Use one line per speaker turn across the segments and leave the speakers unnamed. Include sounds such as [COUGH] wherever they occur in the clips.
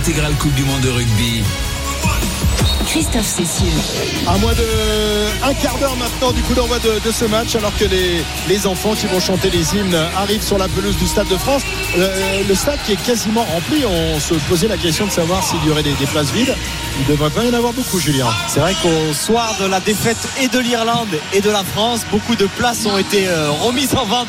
l'intégrale Coupe du Monde de rugby.
Christophe Cessieux.
À moins de un quart d'heure maintenant du coup d'envoi de, de ce match, alors que les, les enfants qui vont chanter les hymnes arrivent sur la pelouse du Stade de France. Euh, le stade qui est quasiment rempli. On se posait la question de savoir s'il y aurait des, des places vides. Il ne devrait pas y en avoir beaucoup, Julien.
C'est vrai qu'au soir de la défaite et de l'Irlande et de la France, beaucoup de places ont été euh, remises en vente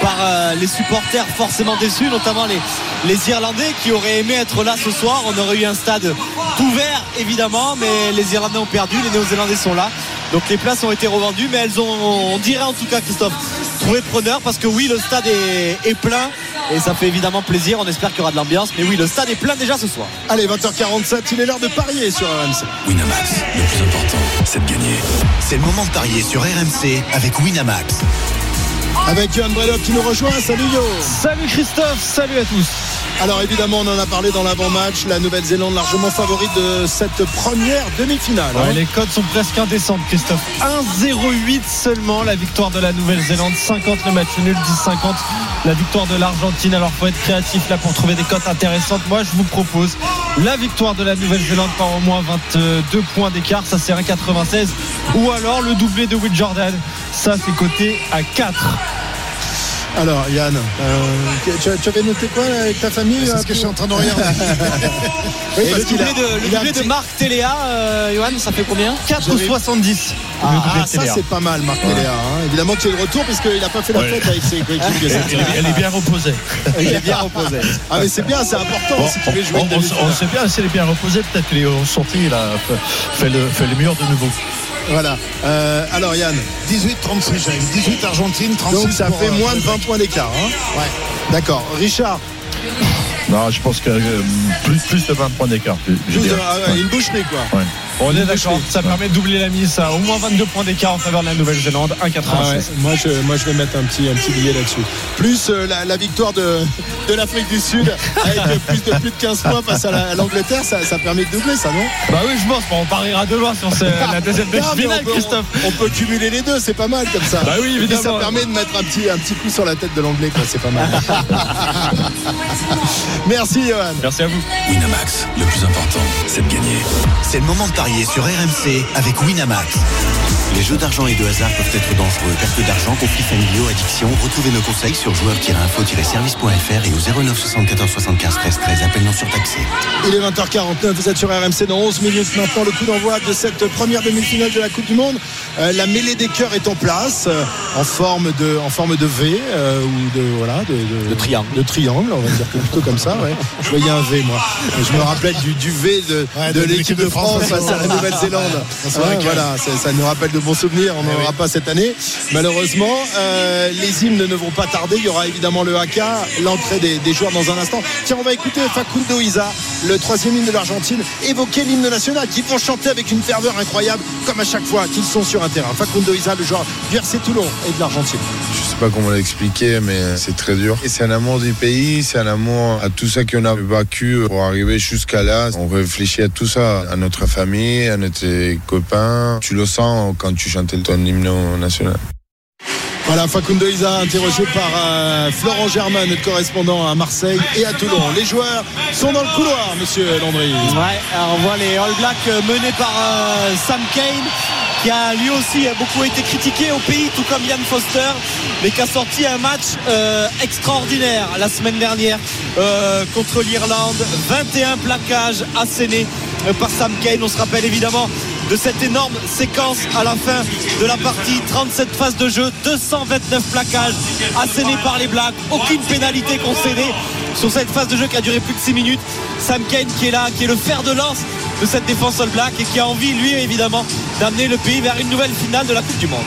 par euh, les supporters forcément déçus, notamment les, les Irlandais qui auraient aimé être là ce soir. On aurait eu un stade ouvert évidemment, mais les Irlandais ont perdu, les Néo-Zélandais sont là. Donc les places ont été revendues, mais elles ont, on dirait en tout cas, Christophe, trouvé preneur parce que oui, le stade est, est plein et ça fait évidemment plaisir. On espère qu'il y aura de l'ambiance, mais oui, le stade est plein déjà ce soir.
Allez, 20h47, il est l'heure de parier sur RMC.
Winamax, le plus important, c'est de gagner.
C'est le moment de parier sur RMC avec Winamax.
Avec Johan Bredock qui nous rejoint. Salut Yo.
Salut Christophe, salut à tous.
Alors évidemment, on en a parlé dans l'avant-match. La Nouvelle-Zélande largement favorite de cette première demi-finale. hein.
Les codes sont presque indécentes, Christophe. 1-0-8 seulement la victoire de la Nouvelle-Zélande. 50 le match nul, 10-50 la victoire de l'Argentine. Alors faut être créatif là pour trouver des cotes intéressantes. Moi, je vous propose la victoire de la Nouvelle-Zélande par au moins 22 points d'écart. Ça, c'est 1,96. Ou alors le doublé de Will Jordan. Ça, c'est coté à 4.
Alors Yann, euh, tu, tu avais noté quoi là, avec ta famille
C'est ce que je suis en train de regarder. [LAUGHS]
Oui,
le
a-
doublé de, le Marc Téléa, euh, Johan, ça fait combien?
4,70.
Ah,
le
ah, ça c'est pas mal Marc Téléa, hein. Évidemment qu'il est de retour puisqu'il n'a pas fait la
Ouais.
fête avec ses coéquipiers.
Elle, est- elle est bien reposée. [LAUGHS]
Il est bien reposé.
Ah mais c'est bien, c'est important
Bon,
si tu
on,
veux jouer
on- on- sait bien, si elle est bien reposée, peut-être qu'il est sorti, il a fait, fait le, fait le meilleur de nouveau.
Voilà. Euh, alors Yann,
18, 36, j'avais 18 Argentine, 36.
donc ça
pour,
fait
euh,
moins de 20 points d'écart. Hein
Ouais.
D'accord. Richard,
Non, je pense que euh, plus, plus de 20 points d'écart. je
plus de- ah ouais, une boucherie quoi.
Ouais.
On est d'accord, ça permet de doubler la mise à au moins 22 points d'écart en faveur de la Nouvelle-Zélande, 1,96.
Ah ouais, moi, je, moi je vais mettre un petit, un petit billet là-dessus. Plus euh, la, la victoire de, de l'Afrique du Sud avec plus de plus de 15 points face à la- à l'Angleterre, ça, ça permet de doubler ça, non?
Bah oui, je pense, bon, on pariera de loin sur ce- la deuxième [LAUGHS]
Non,
demi-finale,
on, peut,
Christophe.
on, on peut cumuler les deux, c'est pas mal comme ça.
Bah oui,
Et puis, ça
évidemment.
permet de mettre un petit, un petit coup sur la tête de l'anglais, quoi, c'est pas mal. [LAUGHS] Merci Johan.
Merci à vous.
Winamax, le plus important, c'est de gagner.
C'est le moment de parier sur RMC avec Winamax. Les jeux d'argent et de hasard peuvent être dangereux. Perte d'argent, conflits familiaux, addiction. Retrouvez nos conseils sur joueurs-info-service.fr et au 09 74 75 13 13. Appel non surtaxé.
Il est 20h49, vous êtes sur RMC dans 11 minutes maintenant. Le coup d'envoi de cette première demi-finale de la Coupe du Monde. Euh, la mêlée des cœurs est en place, euh, en forme de, en forme de V euh, ou de voilà, de, de-
De triangle.
de triangle, on va dire que plutôt comme ça. Ouais. Je voyais un V moi. Je me rappelle du, du V de,
Ouais,
de
de
l'équipe de France face à la Nouvelle-Zélande.
Vrai que-
voilà, ça, nous rappelle de bons souvenirs. On n'en aura pas cette année, malheureusement. Euh, les hymnes ne vont pas tarder. Il y aura évidemment le haka, l'entrée des, des joueurs dans un instant. Tiens, on va écouter Facundo Isa, le troisième hymne de l'Argentine, évoquer l'hymne national qu'ils vont chanter avec une ferveur incroyable, comme à chaque fois qu'ils sont sur un terrain. Facundo Isa, le joueur du RC Toulon et de l'Argentine.
Je sais pas comment l'expliquer, mais c'est très dur. Et c'est un amour du pays, c'est un amour à tout ça qu'on a vécu pour arriver jusqu'à là. On réfléchit à tout ça, à notre famille, à notre copains. Tu le sens quand tu chantes ton hymne national.
Voilà, Facundo Isa, interrogé par euh, Florent Germain, notre correspondant à Marseille et à Toulon. Les joueurs sont dans le couloir, monsieur Landry.
Ouais, alors on voit les All Blacks euh, menés par euh, Sam Kane qui a lui aussi beaucoup été critiqué au pays tout comme Ian Foster mais qui a sorti un match euh, extraordinaire la semaine dernière euh, contre l'Irlande 21 plaquages assénés par Sam Kane on se rappelle évidemment de cette énorme séquence à la fin de la partie. 37 phases de jeu 229 plaquages assénés par les Blacks. Aucune pénalité concédée sur cette phase de jeu qui a duré plus de 6 minutes. Sam Kane qui est là qui est le fer de lance de cette défense All Black et qui a envie lui évidemment d'amener le pays vers une nouvelle finale de la Coupe du Monde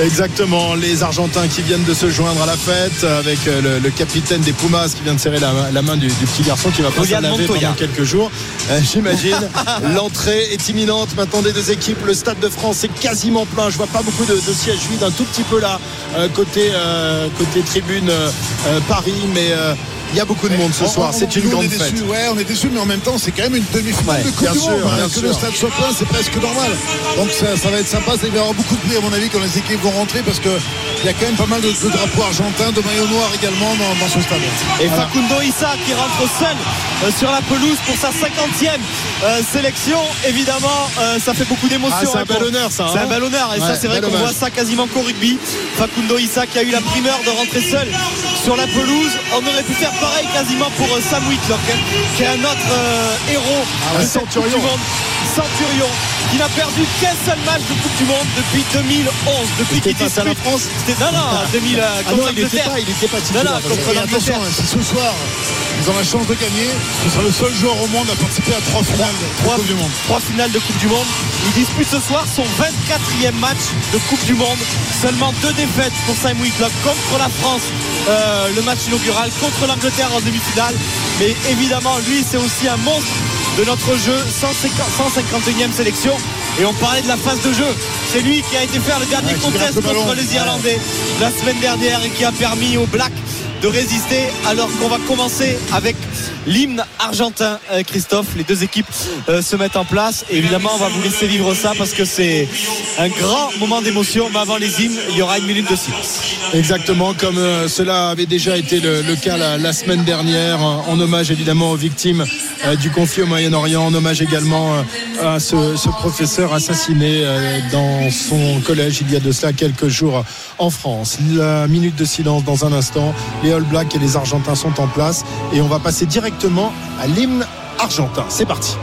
Exactement, les Argentins qui viennent de se joindre à la fête avec euh, le, le capitaine des Pumas qui vient de serrer la, la main du, du petit garçon qui va pas s'en laver pendant quelques jours. Euh, J'imagine. [LAUGHS] L'entrée est imminente maintenant des deux équipes. Le Stade de France est quasiment plein. Je vois pas beaucoup de, de sièges vides, un tout petit peu là euh, côté euh, côté tribune Paris, mais il y a beaucoup de monde ce soir. C'est une grande
est
fête.
déçus, ouais, on est déçus, mais en même temps, c'est quand même une demi-finale
Ouais,
de Coupe
bien
du
sûr,
Monde.
bien
que
sûr.
le stade soit plein, c'est presque normal. Donc ça, ça va être sympa. Ça va y avoir beaucoup de bruit, à mon avis, quand les équipes vont rentrer, parce qu'il y a quand même pas mal de, de drapeaux argentins, de maillots noirs également dans, dans ce stade.
et Facundo Issa qui rentre seul euh, sur la pelouse pour sa 50e euh, sélection. Évidemment, euh, ça fait beaucoup d'émotions.
Ah, c'est un
hein,
bel honneur, ça, hein.
C'est un bel honneur. Et ça, c'est vrai qu'on voit ça quasiment qu'au rugby. Facundo Issa qui a eu la primeur de rentrer seul sur la pelouse. On aurait pu faire pareil quasiment pour euh, Sam Whitlock, hein, qui est un autre euh, héros
Ah ouais,
de cette
Centurion.
Coupe du Monde. Centurion, qui n'a perdu qu'un seul match de Coupe du Monde depuis 2011. Depuis qu'il
face à la France
C'était non, non, 2000 euh,
Ah
contre
non, il n'était pas, il n'était pas
Non, contre
attention, hein, si ce soir ils ont la chance de gagner, ce sera le seul joueur au monde à participer à trois finales de
Trois,
Coupe du Monde.
trois finales de Coupe du Monde. Il dispute ce soir son 24e match de Coupe du Monde. Seulement deux défaites pour Sam Whitlock contre la France, euh, le match inaugural, contre l'Angleterre en demi-finale. Mais évidemment, lui, c'est aussi un monstre de notre jeu, 151e sélection. Et on parlait de la phase de jeu. C'est lui qui a été faire le dernier
Ouais,
contest
le
contre les Irlandais la semaine dernière et qui a permis aux Blacks de résister alors qu'on va commencer avec l'hymne argentin euh, Christophe les deux équipes euh, se mettent en place. Et évidemment on va vous laisser vivre ça parce que c'est un grand moment d'émotion mais avant les hymnes il y aura une minute de silence.
Exactement, comme euh, cela avait déjà été le, cas la, semaine dernière, en hommage évidemment aux victimes du conflit au Moyen-Orient, en hommage également à ce, ce professeur assassiné dans son collège il y a de cela quelques jours en France. La minute de silence dans un instant, les All Blacks et les Argentins sont en place et on va passer directement à l'hymne argentin. C'est parti.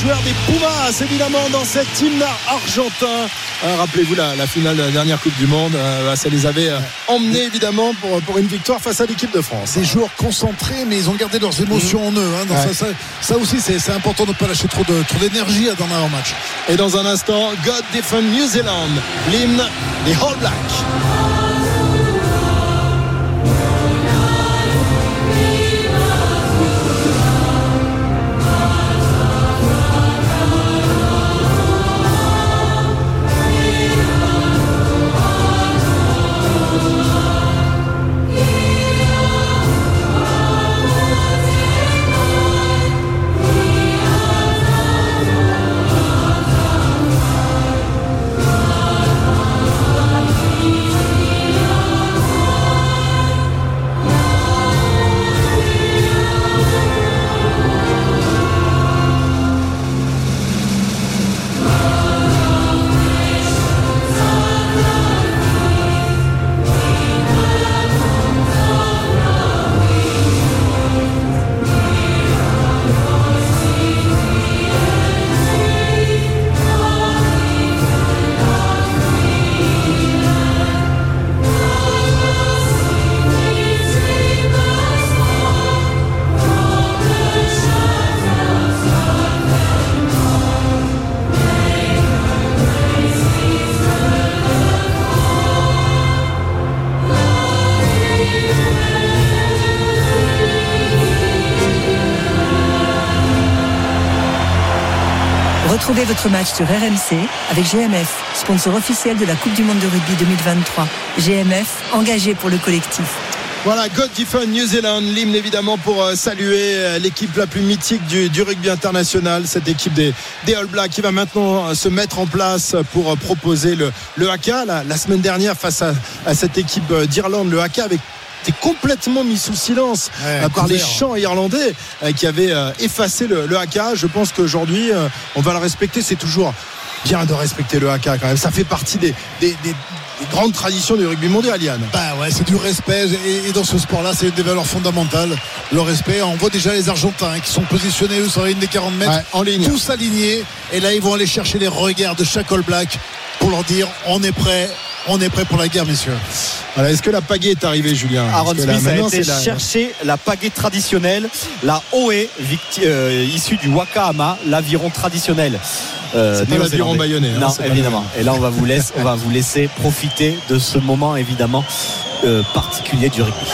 Joueurs des Pumas, évidemment, dans cet hymne argentin. Euh, Rappelez-vous la, la finale de la dernière Coupe du Monde, euh, bah, ça les avait euh, emmenés évidemment pour, pour une victoire face à l'équipe de France.
Des joueurs concentrés, mais ils ont gardé leurs émotions en eux. hein.
Ouais.
ça, ça- ça aussi, c'est important de ne pas lâcher trop de- trop d'énergie dans un match.
Et dans un instant, God Defend New Zealand, l'hymne des All Blacks.
Retrouvez votre match sur RMC avec GMF, sponsor officiel de la Coupe du Monde de rugby 2023. GMF, engagé pour le collectif.
Voilà, God Different New Zealand, l'hymne évidemment pour euh, saluer euh, l'équipe la plus mythique du, rugby international, cette équipe des, All Blacks qui va maintenant euh, se mettre en place pour proposer le, le. La, semaine dernière, face à, cette équipe d'Irlande, le haka avait été complètement mis sous silence
Ouais,
par les chants irlandais euh, qui avaient euh, effacé le, le haka. Je pense qu'aujourd'hui, euh, on va le respecter. C'est toujours bien de respecter le haka quand même. Ça fait partie des, des, des- grandes traditions du rugby mondial, Yann.
Bah ouais, c'est du respect et, et dans ce sport-là, c'est une des valeurs fondamentales. Le respect. On voit déjà les Argentins hein, qui sont positionnés eux sur la ligne des 40 mètres,
Ouais, en ligne.
tous alignés. Et là, ils vont aller chercher les regards de chaque All Black pour leur dire on est prêt, on est prêt pour la guerre, messieurs.
Voilà, Est-ce que la pagaie est arrivée, Julien
Aaron
là,
Smith a été chercher la pagaie traditionnelle, la Oe, euh, issue du Wakahama, l'aviron traditionnel. euh,
C'est pas l'aviron bayonnais, hein,
Non, évidemment. Et là, on va vous laisser, on va vous laisser profiter de ce moment évidemment euh, particulier du rugby.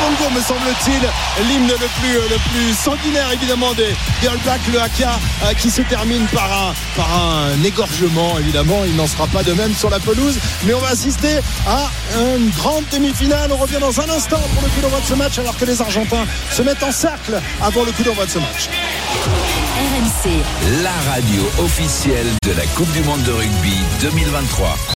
Congo, me semble-t-il, l'hymne le plus, le plus sanguinaire évidemment des, des All Blacks, le haka euh, qui se termine par un, par un égorgement évidemment. Il n'en sera pas de même sur la pelouse, mais on va assister à une grande demi-finale. On revient dans un instant pour le coup d'envoi de ce match alors que les Argentins se mettent en cercle avant le coup d'envoi de ce match.
RMC.
La radio officielle de la Coupe du Monde de rugby 2023.